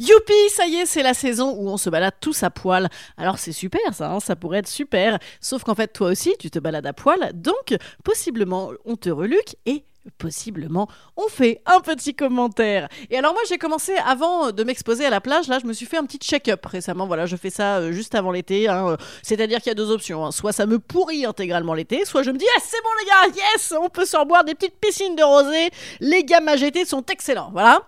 Youpi, ça y est, c'est la saison où on se balade tous à poil. Alors c'est super ça, hein, ça pourrait être super. Sauf qu'en fait toi aussi tu te balades à poil, donc possiblement on te reluque et possiblement on fait un petit commentaire. Et alors moi j'ai commencé avant de m'exposer à la plage, là je me suis fait un petit check-up récemment, voilà je fais ça euh, juste avant l'été, hein. c'est-à-dire qu'il y a deux options, hein. soit ça me pourrit intégralement l'été, soit je me dis yes c'est bon les gars, yes on peut s'en boire des petites piscines de rosée, les gammes AGT sont excellents, voilà.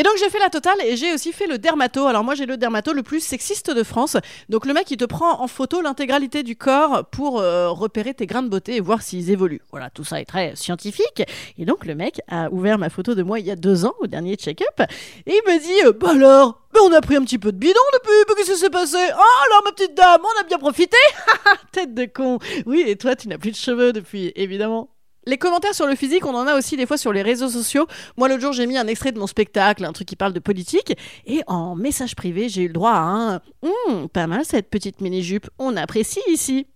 Et donc j'ai fait la totale et j'ai aussi fait le dermato. Alors moi j'ai le dermato le plus sexiste de France. Donc le mec il te prend en photo l'intégralité du corps pour euh, repérer tes grains de beauté et voir s'ils évoluent. Voilà, tout ça est très scientifique. Et donc le mec a ouvert ma photo de moi il y a deux ans au dernier check-up et il me dit euh, bah alors mais on a pris un petit peu de bidon depuis, mais qu'est-ce qui s'est passé? Oh alors ma petite dame, on a bien profité? Tête de con Oui, et toi tu n'as plus de cheveux depuis, évidemment. Les commentaires sur le physique, on en a aussi des fois sur les réseaux sociaux. Moi, l'autre jour, j'ai mis un extrait de mon spectacle, un truc qui parle de politique, et en message privé, j'ai eu le droit à un Hum, pas mal cette petite mini-jupe, on apprécie ici.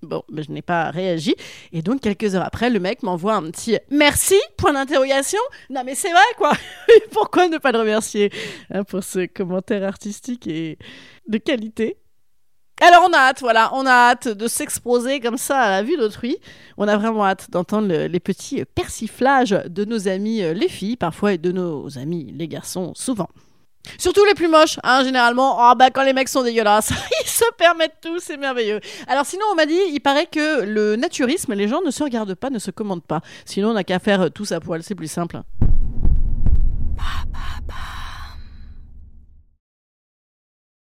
Bon, je n'ai pas réagi. Et donc, quelques heures après, le mec m'envoie un petit merci, point d'interrogation. Non, mais c'est vrai, quoi. Pourquoi ne pas le remercier hein, pour ce commentaire artistique et de qualité? Alors on a hâte, voilà, on a hâte de s'exposer comme ça à la vue d'autrui. On a vraiment hâte d'entendre le- les petits persiflages de nos amis euh, les filles parfois et de nos amis les garçons souvent. Surtout les plus moches, hein, généralement. Oh, bah, quand les mecs sont dégueulasses, ils se permettent tout, c'est merveilleux. Alors, sinon, on m'a dit, il paraît que le naturisme, les gens ne se regardent pas, ne se commandent pas. Sinon, on n'a qu'à faire euh, tous à poil, c'est plus simple.